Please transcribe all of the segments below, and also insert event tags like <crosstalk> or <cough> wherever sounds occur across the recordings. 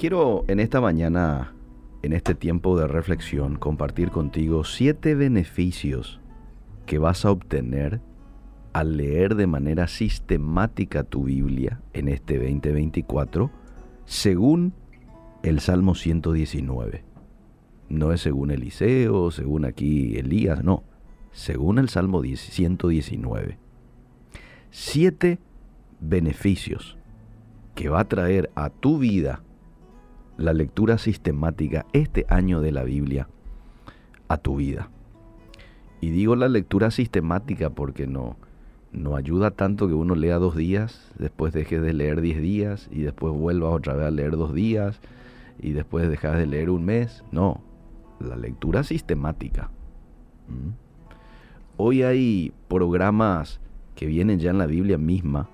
Quiero en esta mañana, en este tiempo de reflexión, compartir contigo siete beneficios que vas a obtener al leer de manera sistemática tu Biblia en este 2024, según el Salmo 119. No es según Eliseo, según aquí Elías, no, según el Salmo 119. Siete beneficios que va a traer a tu vida la lectura sistemática este año de la Biblia a tu vida. Y digo la lectura sistemática porque no, no ayuda tanto que uno lea dos días, después deje de leer diez días y después vuelva otra vez a leer dos días y después dejas de leer un mes. No, la lectura sistemática. ¿Mm? Hoy hay programas que vienen ya en la Biblia misma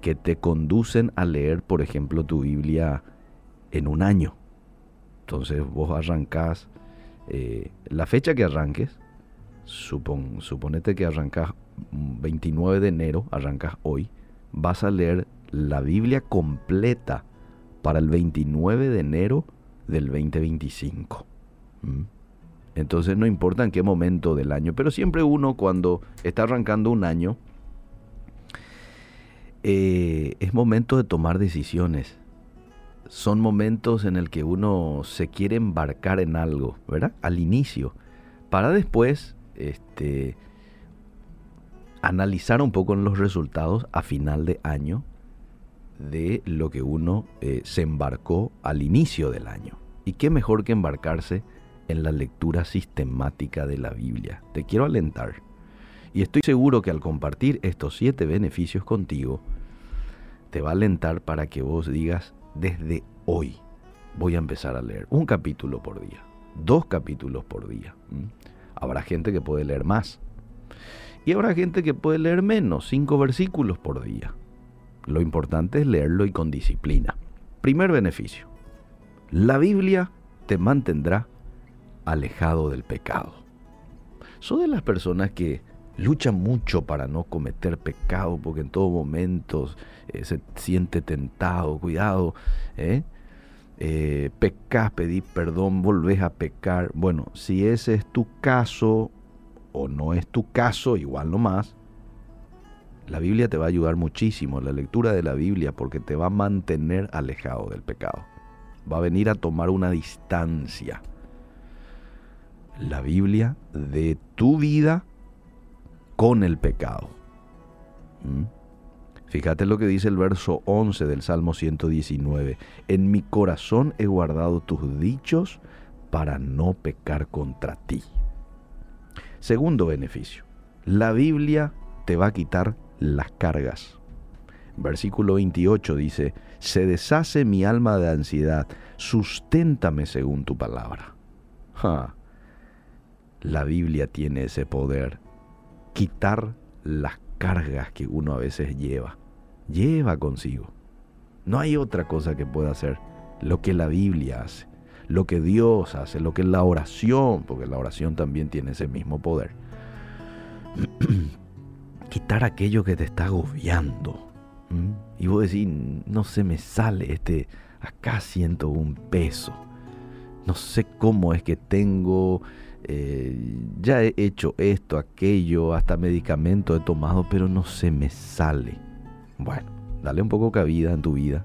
que te conducen a leer, por ejemplo, tu Biblia en un año. Entonces vos arrancás eh, la fecha que arranques, supon, suponete que arrancas 29 de enero, arrancas hoy, vas a leer la Biblia completa para el 29 de enero del 2025. ¿Mm? Entonces no importa en qué momento del año, pero siempre uno cuando está arrancando un año, eh, es momento de tomar decisiones. Son momentos en el que uno se quiere embarcar en algo, ¿verdad? Al inicio, para después este, analizar un poco los resultados a final de año de lo que uno eh, se embarcó al inicio del año. Y qué mejor que embarcarse en la lectura sistemática de la Biblia. Te quiero alentar. Y estoy seguro que al compartir estos siete beneficios contigo, te va a alentar para que vos digas, desde hoy voy a empezar a leer un capítulo por día, dos capítulos por día. Habrá gente que puede leer más. Y habrá gente que puede leer menos, cinco versículos por día. Lo importante es leerlo y con disciplina. Primer beneficio. La Biblia te mantendrá alejado del pecado. Soy de las personas que luchan mucho para no cometer pecado porque en todo momento eh, se siente tentado. Cuidado, ¿eh? eh, pecas, pedí perdón, volvés a pecar. Bueno, si ese es tu caso o no es tu caso, igual no más, la Biblia te va a ayudar muchísimo, la lectura de la Biblia, porque te va a mantener alejado del pecado. Va a venir a tomar una distancia. La Biblia de tu vida con el pecado. ¿Mm? Fíjate lo que dice el verso 11 del Salmo 119. En mi corazón he guardado tus dichos para no pecar contra ti. Segundo beneficio. La Biblia te va a quitar las cargas. Versículo 28 dice, se deshace mi alma de ansiedad, susténtame según tu palabra. La Biblia tiene ese poder, quitar las cargas que uno a veces lleva, lleva consigo. No hay otra cosa que pueda hacer lo que la Biblia hace, lo que Dios hace, lo que la oración, porque la oración también tiene ese mismo poder. <clears throat> quitar aquello que te está agobiando. Y vos decís, no se me sale este, acá siento un peso. No sé cómo es que tengo, eh, ya he hecho esto, aquello, hasta medicamento he tomado, pero no se me sale. Bueno, dale un poco cabida en tu vida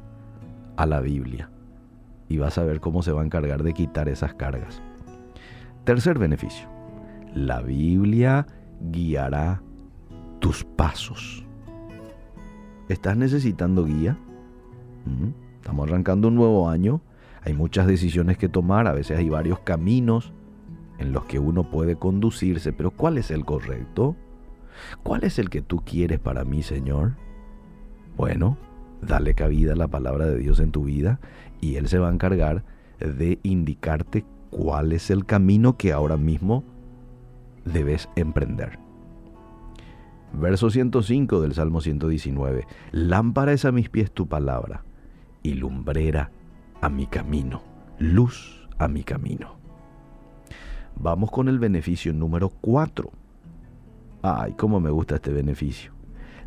a la Biblia y vas a ver cómo se va a encargar de quitar esas cargas. Tercer beneficio, la Biblia guiará tus pasos. ¿Estás necesitando guía? Estamos arrancando un nuevo año. Hay muchas decisiones que tomar. A veces hay varios caminos en los que uno puede conducirse. Pero ¿cuál es el correcto? ¿Cuál es el que tú quieres para mí, Señor? Bueno, dale cabida a la palabra de Dios en tu vida y Él se va a encargar de indicarte cuál es el camino que ahora mismo debes emprender. Verso 105 del Salmo 119. Lámpara es a mis pies tu palabra y lumbrera a mi camino, luz a mi camino. Vamos con el beneficio número 4. Ay, cómo me gusta este beneficio.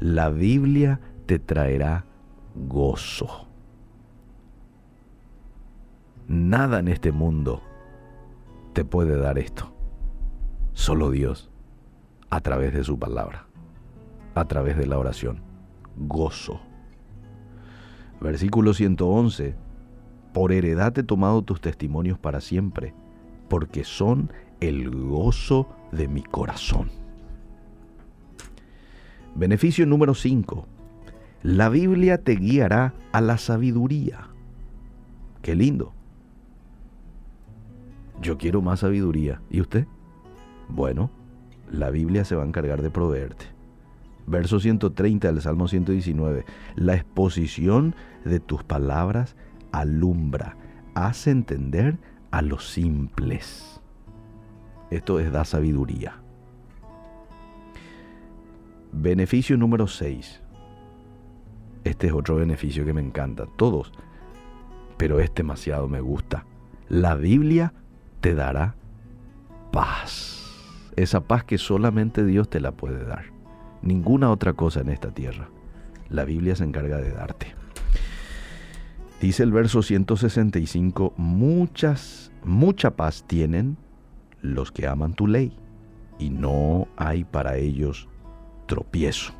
La Biblia te traerá gozo. Nada en este mundo te puede dar esto. Solo Dios, a través de su palabra, a través de la oración. Gozo. Versículo 111. Por heredad he tomado tus testimonios para siempre, porque son el gozo de mi corazón. Beneficio número 5. La Biblia te guiará a la sabiduría. Qué lindo. Yo quiero más sabiduría. ¿Y usted? Bueno, la Biblia se va a encargar de proveerte. Verso 130 del Salmo 119. La exposición de tus palabras alumbra, hace entender a los simples. Esto es da sabiduría. Beneficio número 6. Este es otro beneficio que me encanta. Todos. Pero este demasiado me gusta. La Biblia te dará paz. Esa paz que solamente Dios te la puede dar. Ninguna otra cosa en esta tierra. La Biblia se encarga de darte. Dice el verso 165, muchas, mucha paz tienen los que aman tu ley, y no hay para ellos tropiezo.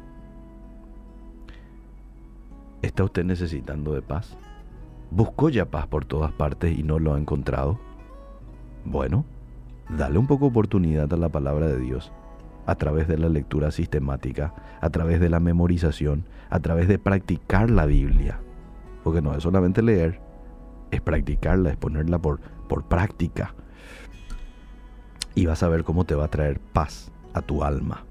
¿Está usted necesitando de paz? ¿Buscó ya paz por todas partes y no lo ha encontrado? Bueno, dale un poco oportunidad a la palabra de Dios a través de la lectura sistemática, a través de la memorización, a través de practicar la Biblia. Porque no es solamente leer, es practicarla, es ponerla por, por práctica. Y vas a ver cómo te va a traer paz a tu alma.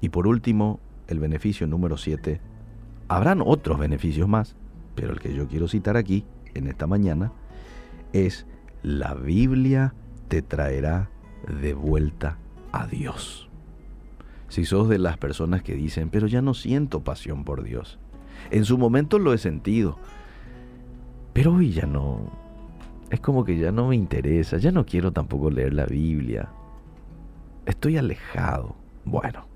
Y por último, el beneficio número 7. Habrán otros beneficios más, pero el que yo quiero citar aquí, en esta mañana, es la Biblia te traerá de vuelta a Dios. Si sos de las personas que dicen, pero ya no siento pasión por Dios. En su momento lo he sentido, pero hoy ya no. Es como que ya no me interesa, ya no quiero tampoco leer la Biblia. Estoy alejado. Bueno,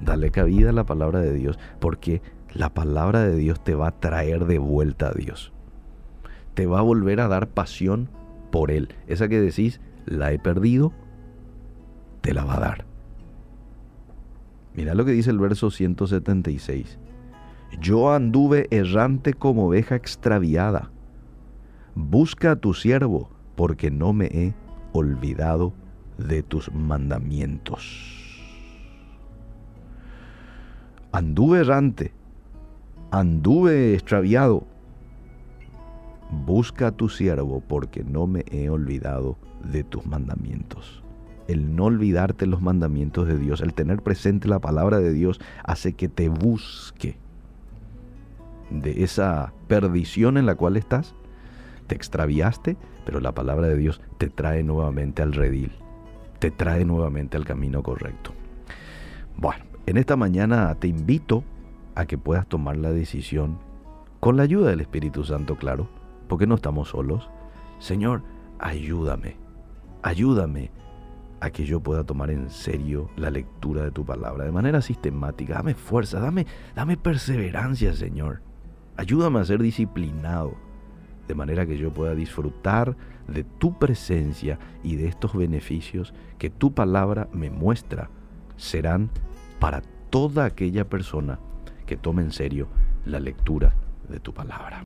dale cabida a la palabra de Dios, porque la palabra de Dios te va a traer de vuelta a Dios. Te va a volver a dar pasión por Él. Esa que decís, la he perdido, te la va a dar. Mira lo que dice el verso 176. Yo anduve errante como oveja extraviada. Busca a tu siervo, porque no me he olvidado de tus mandamientos. Anduve errante, anduve extraviado. Busca a tu siervo, porque no me he olvidado de tus mandamientos. El no olvidarte los mandamientos de Dios, el tener presente la palabra de Dios, hace que te busque de esa perdición en la cual estás. Te extraviaste, pero la palabra de Dios te trae nuevamente al redil, te trae nuevamente al camino correcto. Bueno, en esta mañana te invito a que puedas tomar la decisión, con la ayuda del Espíritu Santo, claro, porque no estamos solos. Señor, ayúdame Ayúdame a que yo pueda tomar en serio la lectura de tu palabra de manera sistemática. Dame fuerza, dame, dame perseverancia, Señor. Ayúdame a ser disciplinado, de manera que yo pueda disfrutar de tu presencia y de estos beneficios que tu palabra me muestra serán para toda aquella persona que tome en serio la lectura de tu palabra.